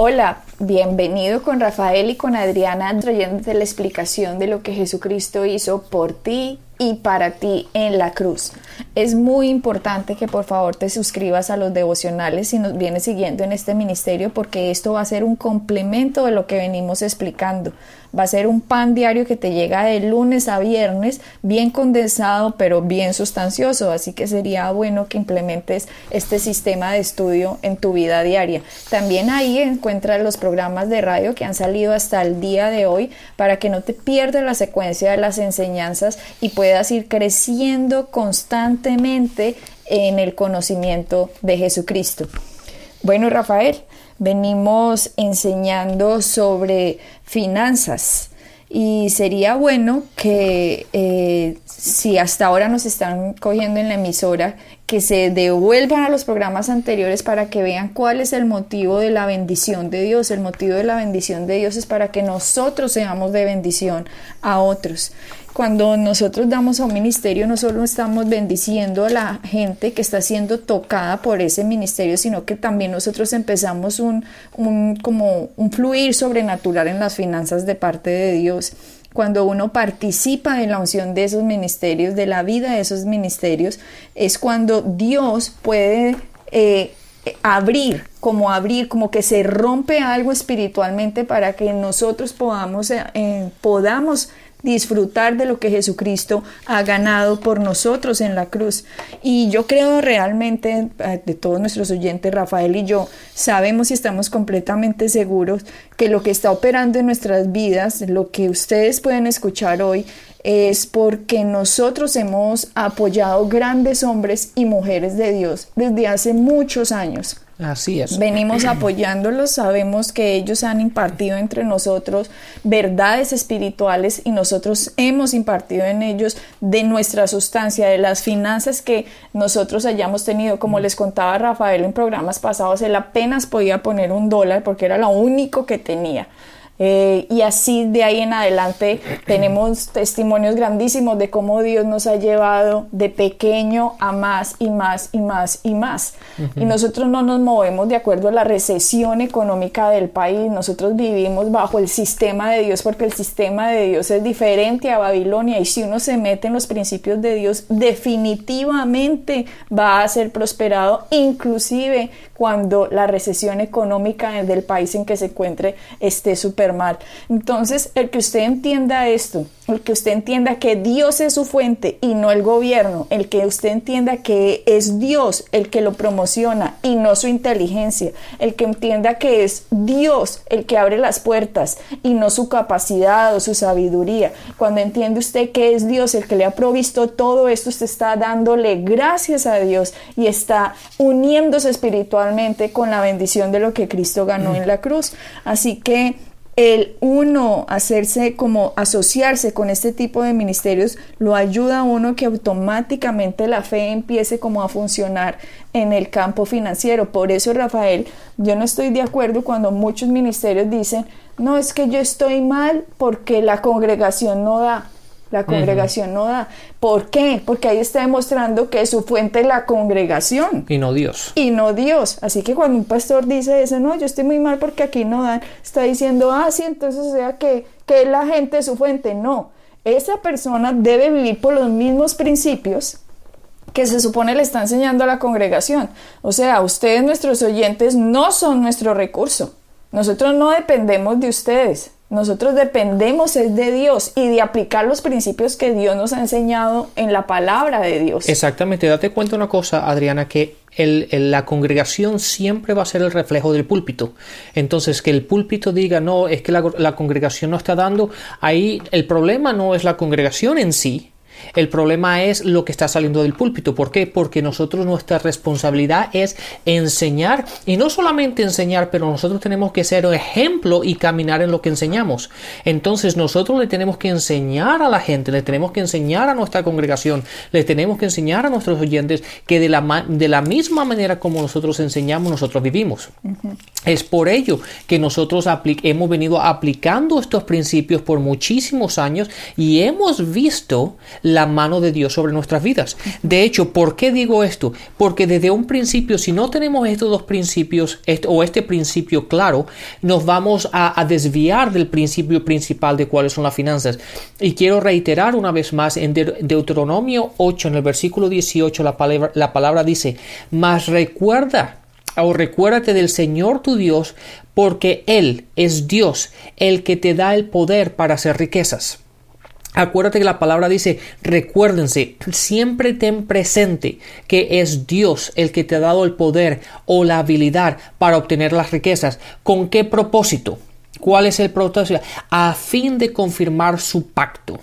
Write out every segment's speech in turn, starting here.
Hola, bienvenido con Rafael y con Adriana trayéndote la explicación de lo que Jesucristo hizo por ti y para ti en la cruz. Es muy importante que por favor te suscribas a los devocionales si nos vienes siguiendo en este ministerio porque esto va a ser un complemento de lo que venimos explicando. Va a ser un pan diario que te llega de lunes a viernes, bien condensado pero bien sustancioso, así que sería bueno que implementes este sistema de estudio en tu vida diaria. También ahí encuentras los programas de radio que han salido hasta el día de hoy para que no te pierdas la secuencia de las enseñanzas y puedas ir creciendo constantemente en el conocimiento de Jesucristo. Bueno, Rafael, venimos enseñando sobre finanzas. Y sería bueno que eh, si hasta ahora nos están cogiendo en la emisora, que se devuelvan a los programas anteriores para que vean cuál es el motivo de la bendición de Dios. El motivo de la bendición de Dios es para que nosotros seamos de bendición a otros cuando nosotros damos a un ministerio, no solo estamos bendiciendo a la gente que está siendo tocada por ese ministerio, sino que también nosotros empezamos un, como un fluir sobrenatural en las finanzas de parte de Dios cuando uno participa en la unción de esos ministerios, de la vida de esos ministerios, es cuando Dios puede eh, abrir, como abrir, como que se rompe algo espiritualmente para que nosotros podamos, eh, podamos disfrutar de lo que Jesucristo ha ganado por nosotros en la cruz. Y yo creo realmente, eh, de todos nuestros oyentes, Rafael y yo, sabemos y estamos completamente seguros que lo que está operando en nuestras vidas, lo que ustedes pueden escuchar hoy, es porque nosotros hemos apoyado grandes hombres y mujeres de Dios desde hace muchos años. Así es. Venimos apoyándolos, sabemos que ellos han impartido entre nosotros verdades espirituales y nosotros hemos impartido en ellos de nuestra sustancia, de las finanzas que nosotros hayamos tenido. Como les contaba Rafael en programas pasados, él apenas podía poner un dólar porque era lo único que tenía. Eh, y así de ahí en adelante tenemos testimonios grandísimos de cómo Dios nos ha llevado de pequeño a más y más y más y más. Y nosotros no nos movemos de acuerdo a la recesión económica del país, nosotros vivimos bajo el sistema de Dios porque el sistema de Dios es diferente a Babilonia. Y si uno se mete en los principios de Dios definitivamente va a ser prosperado inclusive cuando la recesión económica del país en que se encuentre esté mal. Entonces, el que usted entienda esto, el que usted entienda que Dios es su fuente y no el gobierno, el que usted entienda que es Dios el que lo promociona y no su inteligencia, el que entienda que es Dios el que abre las puertas y no su capacidad o su sabiduría. Cuando entiende usted que es Dios el que le ha provisto todo esto, usted está dándole gracias a Dios y está uniéndose espiritualmente con la bendición de lo que Cristo ganó en la cruz. Así que el uno hacerse como asociarse con este tipo de ministerios lo ayuda a uno que automáticamente la fe empiece como a funcionar en el campo financiero. Por eso, Rafael, yo no estoy de acuerdo cuando muchos ministerios dicen, no, es que yo estoy mal porque la congregación no da. La congregación no da. ¿Por qué? Porque ahí está demostrando que su fuente es la congregación. Y no Dios. Y no Dios. Así que cuando un pastor dice eso, no, yo estoy muy mal porque aquí no dan, está diciendo, ah, sí, entonces o sea que, que la gente es su fuente. No. Esa persona debe vivir por los mismos principios que se supone le está enseñando a la congregación. O sea, ustedes, nuestros oyentes, no son nuestro recurso. Nosotros no dependemos de ustedes. Nosotros dependemos es de Dios y de aplicar los principios que Dios nos ha enseñado en la palabra de Dios. Exactamente, date cuenta una cosa, Adriana, que la congregación siempre va a ser el reflejo del púlpito. Entonces, que el púlpito diga, no, es que la congregación no está dando, ahí el problema no es la congregación en sí, El problema es lo que está saliendo del púlpito. ¿Por qué? Porque nosotros nuestra responsabilidad es enseñar y no solamente enseñar, pero nosotros tenemos que ser ejemplo y caminar en lo que enseñamos. Entonces nosotros le tenemos que enseñar a la gente, le tenemos que enseñar a nuestra congregación, le tenemos que enseñar a nuestros oyentes que de la, de la misma manera como nosotros enseñamos, nosotros vivimos. Es por ello que nosotros hemos venido aplicando estos principios por muchísimos años y hemos visto la mano de Dios sobre nuestras vidas. De hecho, ¿por qué digo esto? Porque desde un principio, si no tenemos estos dos principios o este principio claro, nos vamos a, desviar del principio principal de cuáles son las finanzas. Y quiero reiterar una vez más en Deuteronomio 8, en el versículo 18, la palabra, la palabra dice, mas recuerda o recuérdate del Señor tu Dios, porque Él es Dios, el que te da el poder para hacer riquezas. Acuérdate que la palabra dice, recuérdense, siempre ten presente que es Dios el que te ha dado el poder o la habilidad para obtener las riquezas. ¿Con qué propósito? ¿Cuál es el propósito? A fin de confirmar su pacto.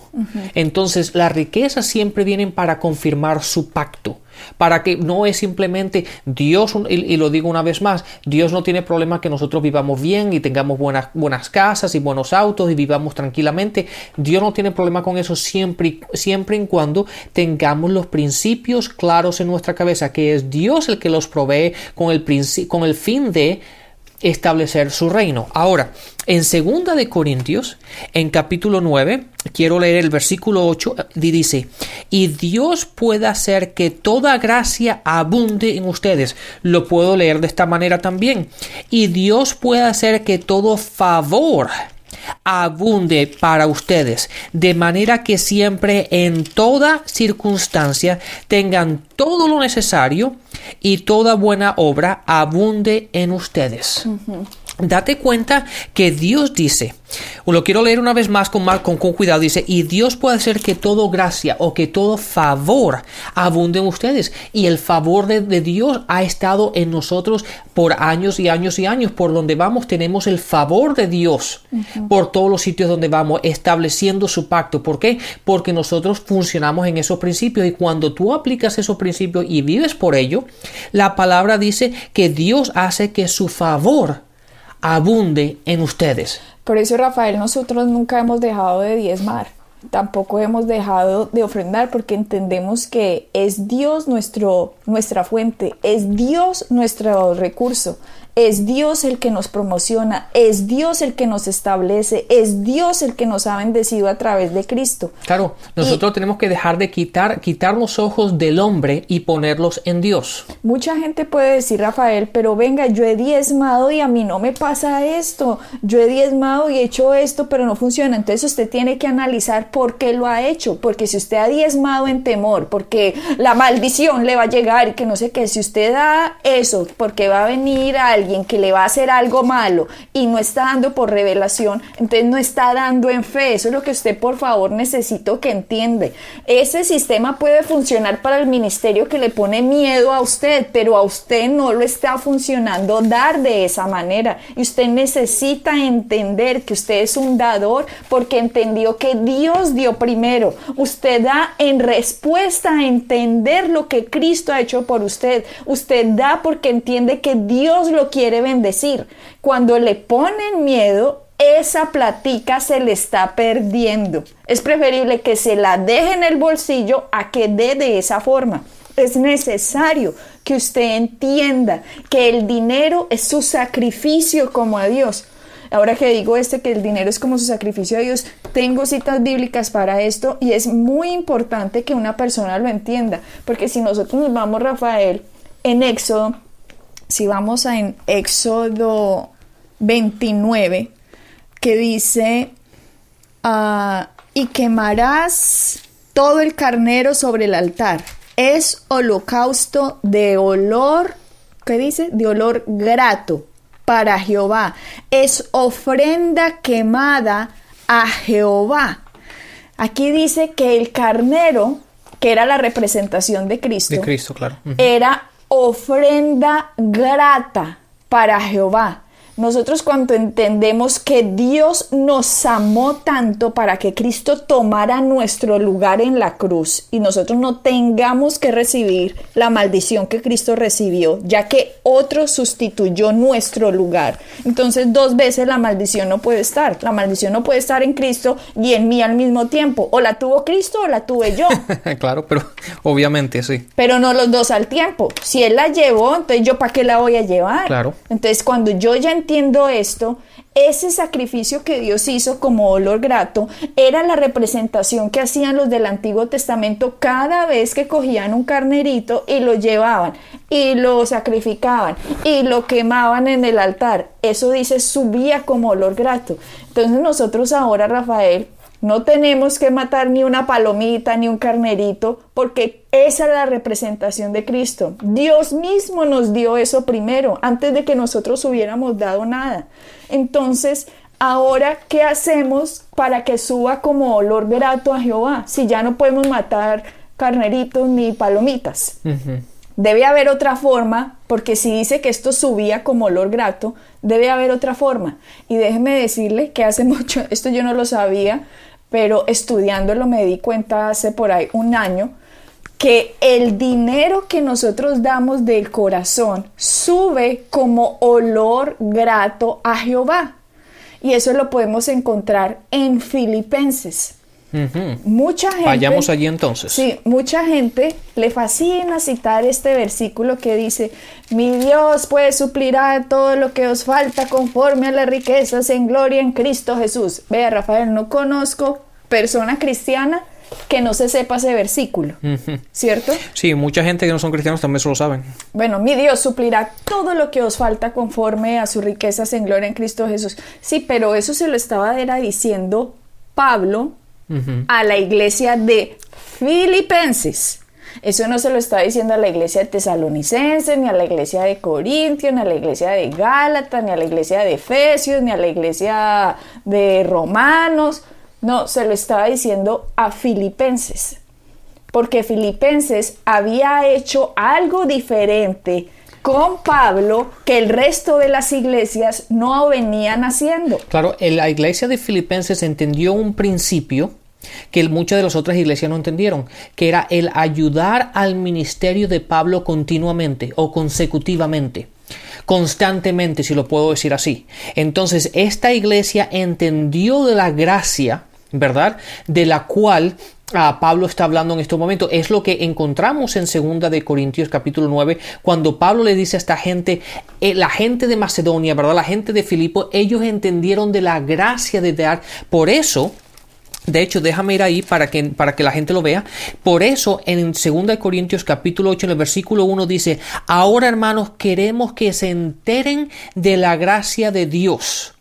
Entonces, las riquezas siempre vienen para confirmar su pacto. Para que no es simplemente Dios, y, lo digo una vez más, Dios no tiene problema que nosotros vivamos bien y tengamos buenas, buenas casas y buenos autos y vivamos tranquilamente. Dios no tiene problema con eso siempre, siempre y cuando tengamos los principios claros en nuestra cabeza, que es Dios el que los provee con el, con el fin de establecer su reino. Ahora, en segunda de Corintios, en capítulo 9, quiero leer el versículo 8 y dice, y Dios puede hacer que toda gracia abunde en ustedes. Lo puedo leer de esta manera también. Y Dios puede hacer que todo favor abunde para ustedes, de manera que siempre en toda circunstancia tengan todo lo necesario y toda buena obra abunde en ustedes. Date cuenta que Dios dice, lo quiero leer una vez más con, con, con, cuidado, dice, y Dios puede hacer que todo gracia o que todo favor abunde en ustedes. Y el favor de, Dios ha estado en nosotros por años y años y años. Por donde vamos tenemos el favor de Dios por todos los sitios donde vamos, estableciendo su pacto. ¿Por qué? Porque nosotros funcionamos en esos principios y cuando tú aplicas esos principios y vives por ello, la palabra dice que Dios hace que su favor abunde en ustedes. Por eso, Rafael, nosotros nunca hemos dejado de diezmar, tampoco hemos dejado de ofrendar, porque entendemos que es Dios nuestro, nuestra fuente, es Dios nuestro recurso, es Dios el que nos promociona, es Dios el que nos establece, es Dios el que nos ha bendecido a través de Cristo. Claro, nosotros tenemos que dejar de quitar, quitar los ojos del hombre y ponerlos en Dios. Mucha gente puede decir, Rafael, pero venga, yo he diezmado y a mí no me pasa esto, yo he diezmado y he hecho esto, pero no funciona. Entonces usted tiene que analizar por qué lo ha hecho, porque si usted ha diezmado en temor, porque la maldición le va a llegar y que no sé qué, si usted da eso, porque va a venir alguien, alguien que le va a hacer algo malo y no está dando por revelación, entonces no está dando en fe. Eso es lo que usted por favor necesito que entiende. Ese sistema puede funcionar para el ministerio que le pone miedo a usted, pero a usted no lo está funcionando dar de esa manera. Y usted necesita entender que usted es un dador porque entendió que Dios dio primero. Usted da en respuesta a entender lo que Cristo ha hecho por usted. Usted da porque entiende que Dios lo quiere bendecir. Cuando le ponen miedo, esa platica se le está perdiendo. Es preferible que se la deje en el bolsillo a que dé de esa forma. Es necesario que usted entienda que el dinero es su sacrificio como a Dios. Ahora que digo este, que el dinero es como su sacrificio a Dios, tengo citas bíblicas para esto y es muy importante que una persona lo entienda, porque si nosotros nos vamos, Rafael, en Éxodo si vamos a en Éxodo 29, que dice, ah, y quemarás todo el carnero sobre el altar. Es holocausto de olor, ¿qué dice? De olor grato para Jehová. Es ofrenda quemada a Jehová. Aquí dice que el carnero, que era la representación de Cristo, de Cristo claro. era ofrenda grata para Jehová. Nosotros cuando entendemos que Dios nos amó tanto para que Cristo tomara nuestro lugar en la cruz y nosotros no tengamos que recibir la maldición que Cristo recibió, ya que otro sustituyó nuestro lugar. Entonces dos veces la maldición no puede estar. La maldición no puede estar en Cristo y en mí al mismo tiempo. O la tuvo Cristo o la tuve yo. claro, pero obviamente sí. Pero no los dos al tiempo. Si Él la llevó, entonces yo para qué la voy a llevar. Claro. Entonces cuando yo ya entiendo esto, ese sacrificio que Dios hizo como olor grato era la representación que hacían los del Antiguo Testamento cada vez que cogían un carnerito y lo llevaban y lo sacrificaban y lo quemaban en el altar. Eso dice subía como olor grato. Entonces nosotros ahora, Rafael, no tenemos que matar ni una palomita ni un carnerito porque esa es la representación de Cristo. Dios mismo nos dio eso primero, antes de que nosotros hubiéramos dado nada. Entonces, ahora, ¿qué hacemos para que suba como olor grato a Jehová? Si ya no podemos matar carneritos ni palomitas. Debe haber otra forma, porque si dice que esto subía como olor grato, debe haber otra forma. Y déjeme decirle que hace mucho, esto yo no lo sabía, pero estudiándolo me di cuenta hace por ahí un año que el dinero que nosotros damos del corazón sube como olor grato a Jehová. Y eso lo podemos encontrar en Filipenses. Mucha gente. Vayamos allí entonces. Sí, mucha gente le fascina citar este versículo que dice: Mi Dios puede suplir a todo lo que os falta conforme a las riquezas en gloria en Cristo Jesús. Vea, Rafael, no conozco persona cristiana que no se sepa ese versículo, ¿cierto? Sí, mucha gente que no son cristianos también se lo saben. Bueno, mi Dios suplirá todo lo que os falta conforme a sus riquezas en gloria en Cristo Jesús. Sí, pero eso se lo estaba era diciendo Pablo a la iglesia de Filipenses. Eso no se lo está diciendo a la iglesia de Tesalonicenses, ni a la iglesia de Corintios, ni a la iglesia de Gálatas, ni a la iglesia de Efesios, ni a la iglesia de Romanos. No, se lo estaba diciendo a Filipenses, porque Filipenses había hecho algo diferente con Pablo que el resto de las iglesias no venían haciendo. Claro, la iglesia de Filipenses entendió un principio que muchas de las otras iglesias no entendieron, que era el ayudar al ministerio de Pablo continuamente o consecutivamente constantemente, si lo puedo decir así. Entonces, esta iglesia entendió de la gracia ¿verdad? De la cual ah, Pablo está hablando en este momento. Es lo que encontramos en segunda de Corintios capítulo 9, cuando Pablo le dice a esta gente, eh, la gente de Macedonia, ¿verdad? La gente de Filipo, ellos entendieron de la gracia de dar. Por eso, de hecho, déjame ir ahí para que, para que la gente lo vea. Por eso, en 2 Corintios capítulo 8, en el versículo 1 dice, ahora hermanos, queremos que se enteren de la gracia de Dios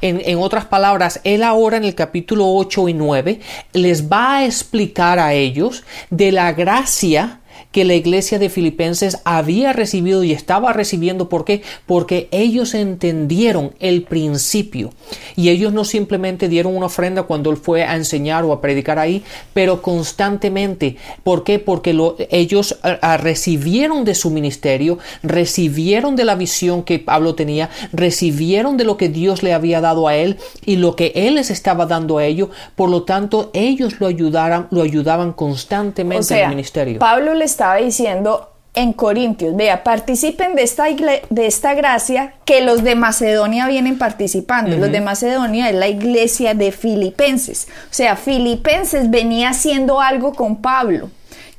en, otras palabras, él ahora en el capítulo 8 y 9 les va a explicar a ellos de la gracia que la iglesia de Filipenses había recibido y estaba recibiendo. ¿Por qué? Porque ellos entendieron el principio y ellos no simplemente dieron una ofrenda cuando él fue a enseñar o a predicar ahí, pero constantemente. ¿Por qué? Porque ellos recibieron de su ministerio, recibieron de la visión que Pablo tenía, recibieron de lo que Dios le había dado a él y lo que él les estaba dando a ellos. Por lo tanto, ellos lo ayudaran, lo ayudaban constantemente en el ministerio. Pablo les estaba diciendo en Corintios, vea, participen de esta, de esta gracia que los de Macedonia vienen participando. Los de Macedonia es la iglesia de Filipenses. O sea, Filipenses venía haciendo algo con Pablo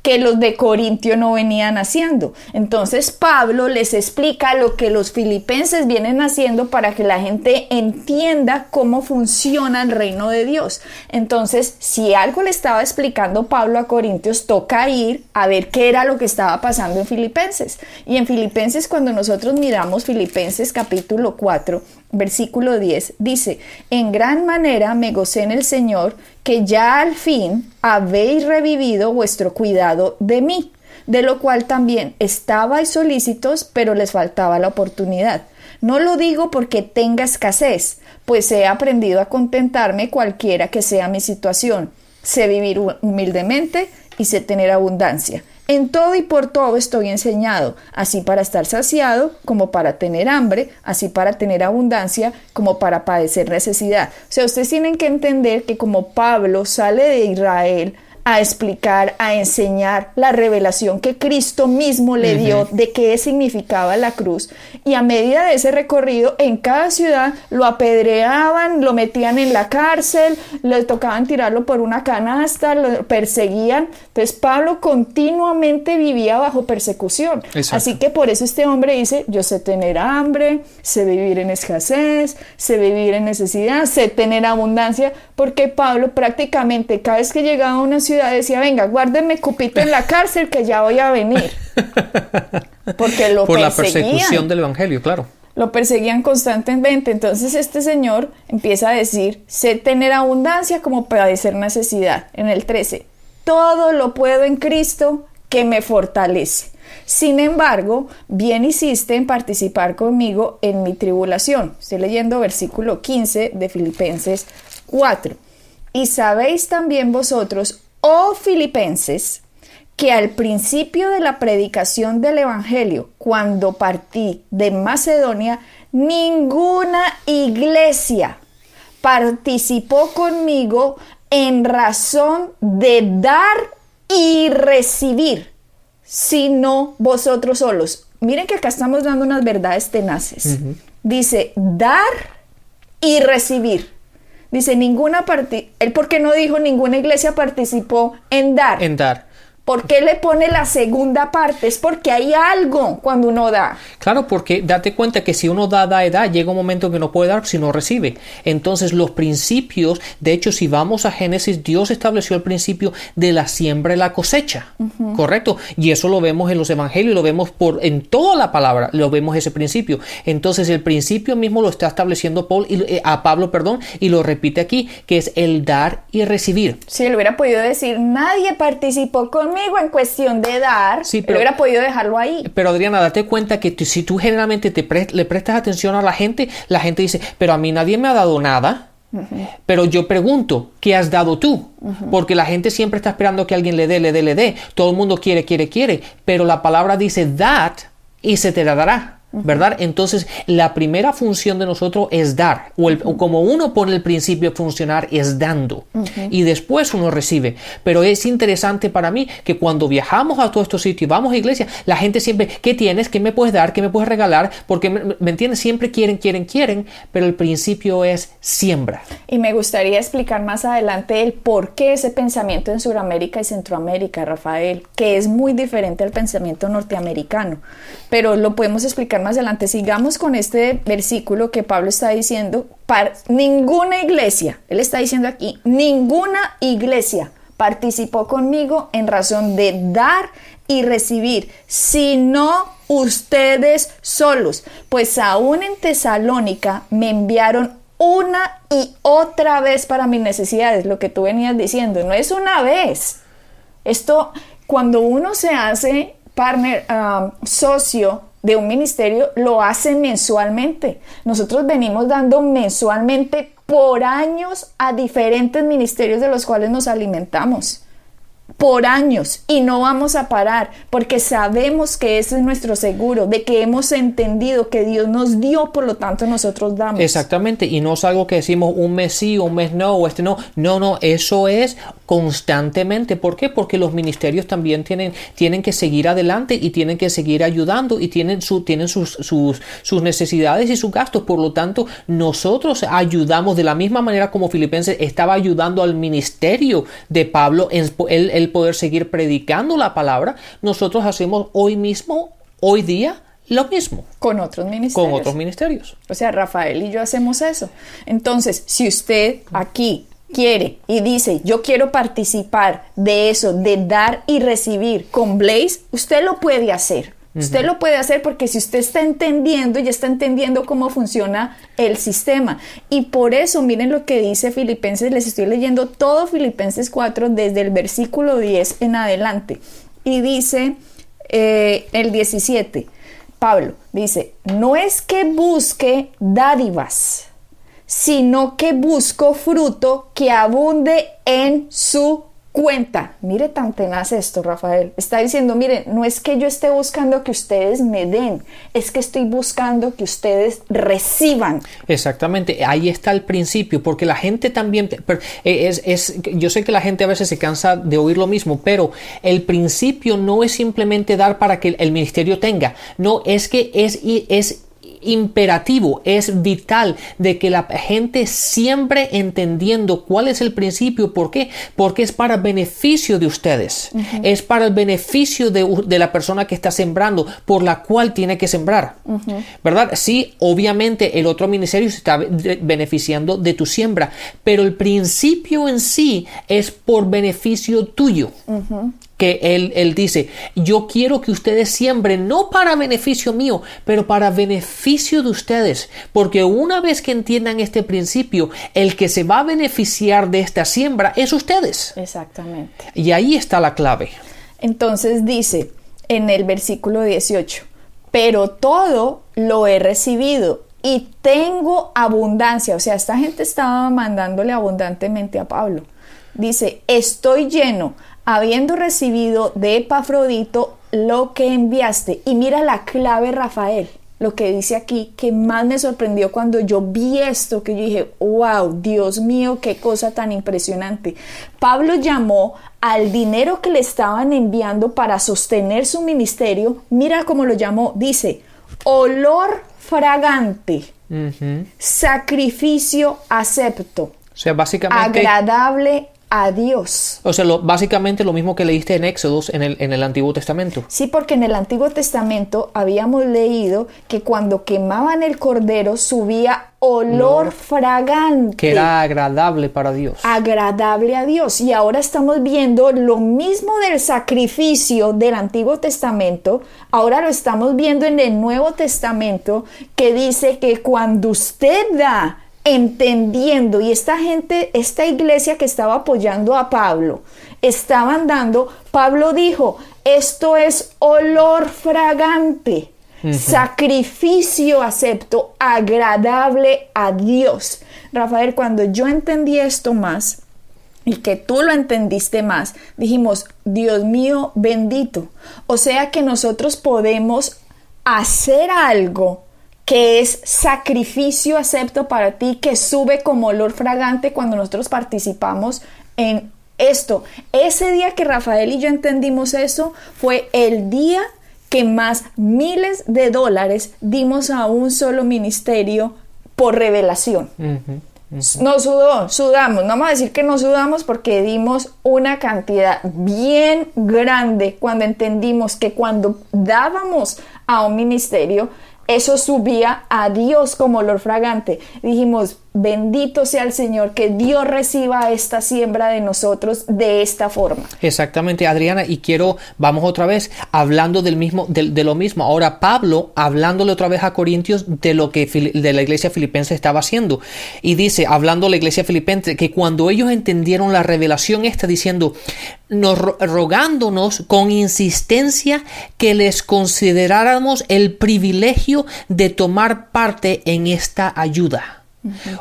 que los de Corintio no venían haciendo. Entonces Pablo les explica lo que los filipenses vienen haciendo para que la gente entienda cómo funciona el reino de Dios. Entonces, si algo le estaba explicando Pablo a Corintios, toca ir a ver qué era lo que estaba pasando en Filipenses. Y en Filipenses, cuando nosotros miramos Filipenses capítulo 4, versículo 10, dice, en gran manera me gocé en el Señor que ya al fin habéis revivido vuestro cuidado de mí, de lo cual también estabais solícitos, pero les faltaba la oportunidad. No lo digo porque tenga escasez, pues he aprendido a contentarme cualquiera que sea mi situación. Sé vivir humildemente y sé tener abundancia. En todo y por todo estoy enseñado, así para estar saciado como para tener hambre, así para tener abundancia como para padecer necesidad. O sea, ustedes tienen que entender que como Pablo sale de Israel, a explicar, a enseñar la revelación que Cristo mismo le dio de qué significaba la cruz. Y a medida de ese recorrido, en cada ciudad lo apedreaban, lo metían en la cárcel, le tocaban tirarlo por una canasta, lo perseguían. Entonces Pablo continuamente vivía bajo persecución. Así que por eso este hombre dice, yo sé tener hambre, sé vivir en escasez, sé vivir en necesidad, sé tener abundancia, porque Pablo prácticamente cada vez que llegaba a una ciudad, decía, venga, guárdeme cupito en la cárcel que ya voy a venir. Porque lo Por la persecución del Evangelio, claro. Lo perseguían constantemente. Entonces este señor empieza a decir, sé tener abundancia como padecer necesidad. En el 13, todo lo puedo en Cristo que me fortalece. Sin embargo, bien hiciste en participar conmigo en mi tribulación. Estoy leyendo versículo 15 de Filipenses 4. Y sabéis también vosotros, oh filipenses, que al principio de la predicación del Evangelio, cuando partí de Macedonia, ninguna iglesia participó conmigo en razón de dar y recibir, sino vosotros solos. Miren que acá estamos dando unas verdades tenaces. Dice, dar y recibir. Dice, ninguna parte, él porque no dijo ninguna iglesia participó en dar. En dar. ¿Por qué le pone la segunda parte? Es porque hay algo cuando uno da. Claro, porque date cuenta que si uno da, da, da, llega un momento que no puede dar si no recibe. Entonces los principios, de hecho, si vamos a Génesis, Dios estableció el principio de la siembra y la cosecha, ¿correcto? Y eso lo vemos en los evangelios, lo vemos por en toda la palabra, lo vemos ese principio. Entonces el principio mismo lo está estableciendo Paul y, eh, a Pablo, perdón, y lo repite aquí, que es el dar y recibir. Si él hubiera podido decir, nadie participó con en cuestión de dar, sí, pero hubiera podido dejarlo ahí. Pero Adriana, date cuenta que si tú generalmente te le prestas atención a la gente, la gente dice, pero a mí nadie me ha dado nada. Pero yo pregunto, ¿qué has dado tú? Porque la gente siempre está esperando que alguien le dé, le dé, le dé. Todo el mundo quiere, quiere, quiere. Pero la palabra dice that y se te dará. ¿Verdad? Entonces, la primera función de nosotros es dar, o, como uno pone el principio de funcionar es dando, y después uno recibe. Pero es interesante para mí que cuando viajamos a todos estos sitios, vamos a iglesia, la gente siempre, ¿qué tienes? ¿Qué me puedes dar? ¿Qué me puedes regalar? Porque, ¿me, me entiendes? Siempre quieren, quieren, quieren, pero el principio es siembra. Y me gustaría explicar más adelante el por qué ese pensamiento en Sudamérica y Centroamérica, Rafael, que es muy diferente al pensamiento norteamericano, pero lo podemos explicar más adelante, sigamos con este versículo que Pablo está diciendo, para ninguna iglesia, él está diciendo aquí, ninguna iglesia participó conmigo en razón de dar y recibir, sino ustedes solos, pues aún en Tesalónica me enviaron una y otra vez para mis necesidades, lo que tú venías diciendo, no es una vez. Esto, cuando uno se hace partner, um, socio de un ministerio lo hacen mensualmente. Nosotros venimos dando mensualmente por años a diferentes ministerios de los cuales nos alimentamos. Por años y no vamos a parar porque sabemos que ese es nuestro seguro, de que hemos entendido que Dios nos dio, por lo tanto nosotros damos. Exactamente, y no es algo que decimos un mes sí, un mes no, o este no. No, no, eso es constantemente. ¿Por qué? Porque los ministerios también tienen, tienen que seguir adelante y tienen que seguir ayudando y tienen, su, tienen sus, sus, sus necesidades y sus gastos. Por lo tanto, nosotros ayudamos de la misma manera como Filipenses estaba ayudando al ministerio de Pablo en el, poder seguir predicando la palabra. Nosotros hacemos hoy mismo, hoy día, lo mismo. Con otros ministerios. Con otros ministerios. O sea, Rafael y yo hacemos eso. Entonces, si usted aquí quiere y dice, yo quiero participar de eso, de dar y recibir con Blaze, usted lo puede hacer. Usted lo puede hacer porque si usted está entendiendo, ya está entendiendo cómo funciona el sistema. Y por eso, miren lo que dice Filipenses, les estoy leyendo todo Filipenses 4 desde el versículo 10 en adelante. Y dice eh, el 17, Pablo dice, no es que busque dádivas sino que busco fruto que abunde en su cuenta. Mire tan tenaz esto, Rafael. Está diciendo, mire, no es que yo esté buscando que ustedes me den, es que estoy buscando que ustedes reciban. Exactamente, ahí está el principio, porque la gente también, eh, es, es, yo sé que la gente a veces se cansa de oír lo mismo, pero el principio no es simplemente dar para que el ministerio tenga, no, es que es, es imperativo, es vital de que la gente siempre entendiendo cuál es el principio, ¿por qué? Porque es para beneficio de ustedes, es para el beneficio de, la persona que está sembrando, por la cual tiene que sembrar, ¿verdad? Sí, obviamente el otro ministerio se está beneficiando de tu siembra, pero el principio en sí es por beneficio tuyo que él, él dice, yo quiero que ustedes siembren, no para beneficio mío, pero para beneficio de ustedes, porque una vez que entiendan este principio, el que se va a beneficiar de esta siembra es ustedes. Exactamente. Y ahí está la clave. Entonces dice en el versículo 18, pero todo lo he recibido y tengo abundancia. O sea, esta gente estaba mandándole abundantemente a Pablo. Dice, estoy lleno habiendo recibido de Epafrodito lo que enviaste. Y mira la clave, Rafael, lo que dice aquí, que más me sorprendió cuando yo vi esto, que yo dije, wow, Dios mío, qué cosa tan impresionante. Pablo llamó al dinero que le estaban enviando para sostener su ministerio, mira cómo lo llamó, dice, olor fragante, sacrificio acepto. O sea, básicamente. Agradable a Dios. O sea, básicamente lo mismo que leíste en Éxodos en el, en el Antiguo Testamento. Sí, porque en el Antiguo Testamento habíamos leído que cuando quemaban el cordero subía olor fragante. Que era agradable para Dios. Agradable a Dios. Y ahora estamos viendo lo mismo del sacrificio del Antiguo Testamento. Ahora lo estamos viendo en el Nuevo Testamento que dice que cuando usted da entendiendo y esta gente, esta iglesia que estaba apoyando a Pablo, estaban dando, Pablo dijo, esto es olor fragante, sacrificio acepto, agradable a Dios. Rafael, cuando yo entendí esto más, y que tú lo entendiste más, dijimos, Dios mío, bendito. O sea que nosotros podemos hacer algo que es sacrificio acepto para ti, que sube como olor fragante cuando nosotros participamos en esto. Ese día que Rafael y yo entendimos eso fue el día que más miles de dólares dimos a un solo ministerio por revelación. No sudó, sudamos. No vamos a decir que no sudamos porque dimos una cantidad bien grande cuando entendimos que cuando dábamos a un ministerio, eso subía a Dios como olor fragante. Dijimos, bendito sea el Señor, que Dios reciba esta siembra de nosotros de esta forma. Exactamente, Adriana, y quiero, vamos otra vez, hablando del mismo, de, lo mismo. Ahora Pablo, hablándole otra vez a Corintios de lo que de la iglesia filipense estaba haciendo. Y dice, hablando la iglesia filipense, que cuando ellos entendieron la revelación esta, diciendo, nos rogándonos con insistencia que les consideráramos el privilegio de tomar parte en esta ayuda.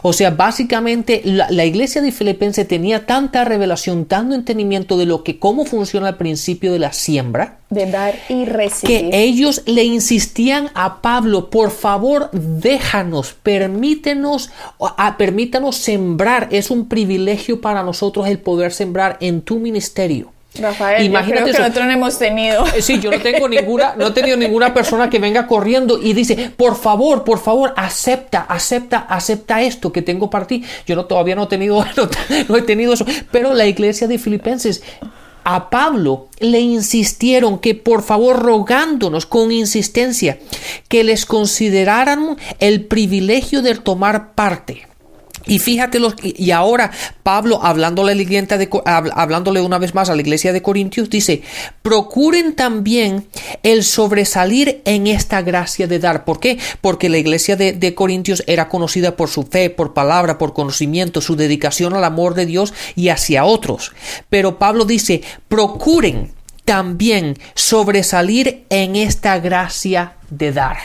O sea, básicamente la, iglesia de Filipenses tenía tanta revelación, tanto entendimiento de lo que cómo funciona el principio de la siembra, de dar y recibir, que ellos le insistían a Pablo, por favor, déjanos, permítenos, a, permítanos sembrar. Es un privilegio para nosotros el poder sembrar en tu ministerio. Rafael, Imagínate que nosotros no hemos tenido. Eh, sí, yo no tengo ninguna, no he tenido ninguna persona que venga corriendo y dice, por favor, por favor, acepta, acepta, acepta esto que tengo para ti. Yo no todavía no he tenido, no, he tenido eso. Pero la iglesia de Filipenses a Pablo le insistieron que por favor rogándonos con insistencia que les consideraran el privilegio de tomar parte y fíjate, los, y ahora Pablo, hablándole, de, hablándole una vez más a la iglesia de Corintios, dice, procuren también el sobresalir en esta gracia de dar. ¿Por qué? Porque la iglesia de, de Corintios era conocida por su fe, por palabra, por conocimiento, su dedicación al amor de Dios y hacia otros. Pero Pablo dice, procuren también sobresalir en esta gracia de dar.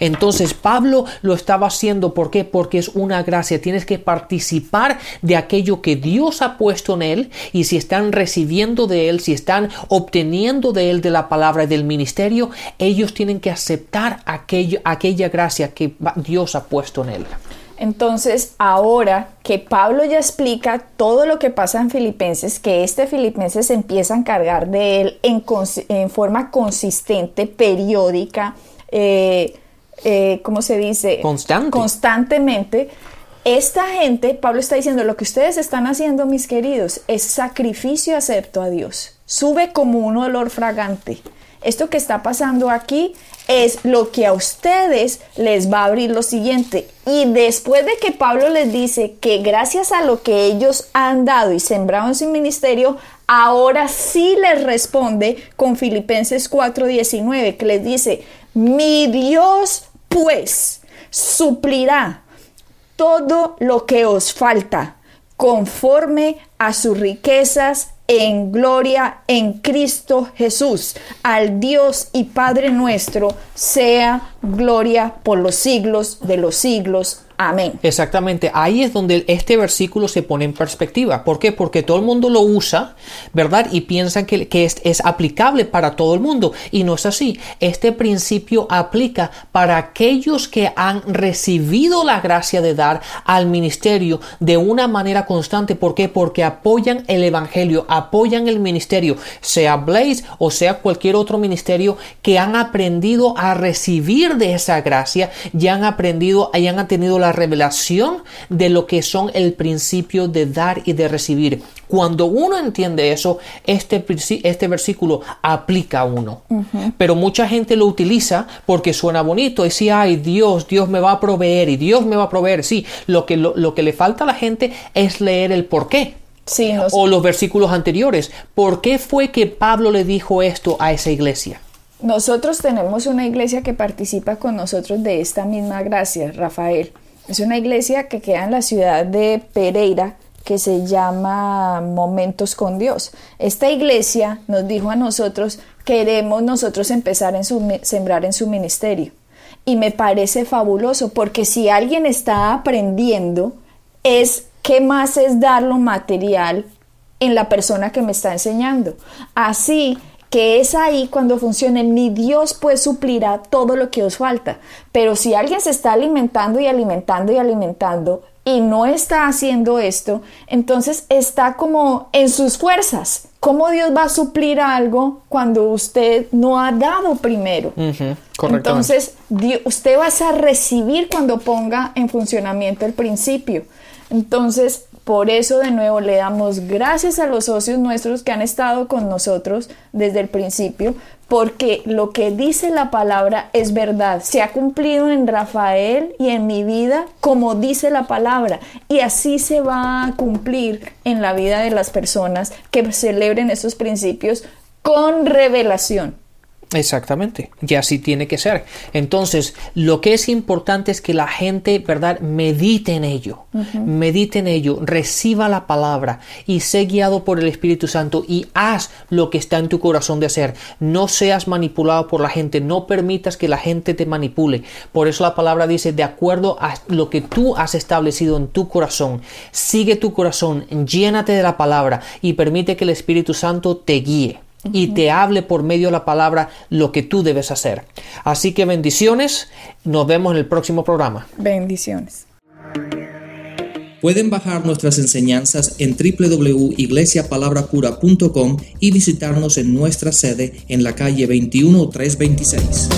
Entonces Pablo lo estaba haciendo, ¿por qué? Porque es una gracia. Tienes que participar de aquello que Dios ha puesto en él y si están recibiendo de él, si están obteniendo de él de la palabra y del ministerio, ellos tienen que aceptar aquello, aquella gracia que Dios ha puesto en él. Entonces, ahora que Pablo ya explica todo lo que pasa en Filipenses, que este Filipenses empieza a encargar de él en, forma consistente, periódica, eh, eh, ¿cómo se dice? Constante. Constantemente. Esta gente, Pablo está diciendo, lo que ustedes están haciendo, mis queridos, es sacrificio acepto a Dios. Sube como un olor fragante. Esto que está pasando aquí es lo que a ustedes les va a abrir lo siguiente. Y después de que Pablo les dice que gracias a lo que ellos han dado y sembrado en su ministerio, ahora sí les responde con Filipenses 4:19, que les dice, mi Dios pues suplirá todo lo que os falta conforme a sus riquezas en gloria en Cristo Jesús. Al Dios y Padre nuestro sea gloria por los siglos de los siglos. Amén. Exactamente, ahí es donde este versículo se pone en perspectiva. ¿Por qué? Porque todo el mundo lo usa, ¿verdad? Y piensan que, es, es, aplicable para todo el mundo. Y no es así. Este principio aplica para aquellos que han recibido la gracia de dar al ministerio de una manera constante. ¿Por qué? Porque apoyan el Evangelio, apoyan el ministerio, sea Blaze o sea cualquier otro ministerio que han aprendido a recibir de esa gracia, ya han aprendido, y han tenido la revelación de lo que son el principio de dar y de recibir. Cuando uno entiende eso, este, este versículo aplica a uno. Pero mucha gente lo utiliza porque suena bonito. Decía, ay Dios, Dios me va a proveer y Dios me va a proveer. Sí, lo que, lo, que le falta a la gente es leer el por qué. Sí, O los versículos anteriores. ¿Por qué fue que Pablo le dijo esto a esa iglesia? Nosotros tenemos una iglesia que participa con nosotros de esta misma gracia, Rafael. Es una iglesia que queda en la ciudad de Pereira que se llama Momentos con Dios. Esta iglesia nos dijo a nosotros, queremos nosotros empezar a sembrar en su ministerio. Y me parece fabuloso porque si alguien está aprendiendo, es qué más es dar lo material en la persona que me está enseñando. Así que es ahí cuando funcione, ni Dios pues suplirá todo lo que os falta. Pero si alguien se está alimentando y alimentando y alimentando y no está haciendo esto, entonces está como en sus fuerzas. ¿Cómo Dios va a suplir algo cuando usted no ha dado primero? entonces, usted va a recibir cuando ponga en funcionamiento el principio. Entonces, por eso de nuevo le damos gracias a los socios nuestros que han estado con nosotros desde el principio, porque lo que dice la palabra es verdad. Se ha cumplido en Rafael y en mi vida como dice la palabra. Y así se va a cumplir en la vida de las personas que celebren esos principios con revelación. Exactamente, y así tiene que ser. Entonces, lo que es importante es que la gente, ¿verdad?, medite en ello, medite en ello, reciba la palabra y sé guiado por el Espíritu Santo y haz lo que está en tu corazón de hacer. No seas manipulado por la gente, no permitas que la gente te manipule. Por eso la palabra dice, de acuerdo a lo que tú has establecido en tu corazón, sigue tu corazón, llénate de la palabra y permite que el Espíritu Santo te guíe y te hable por medio de la palabra lo que tú debes hacer. Así que bendiciones, nos vemos en el próximo programa. Bendiciones. Pueden bajar nuestras enseñanzas en www.iglesiapalabracura.com y visitarnos en nuestra sede en la calle 21326.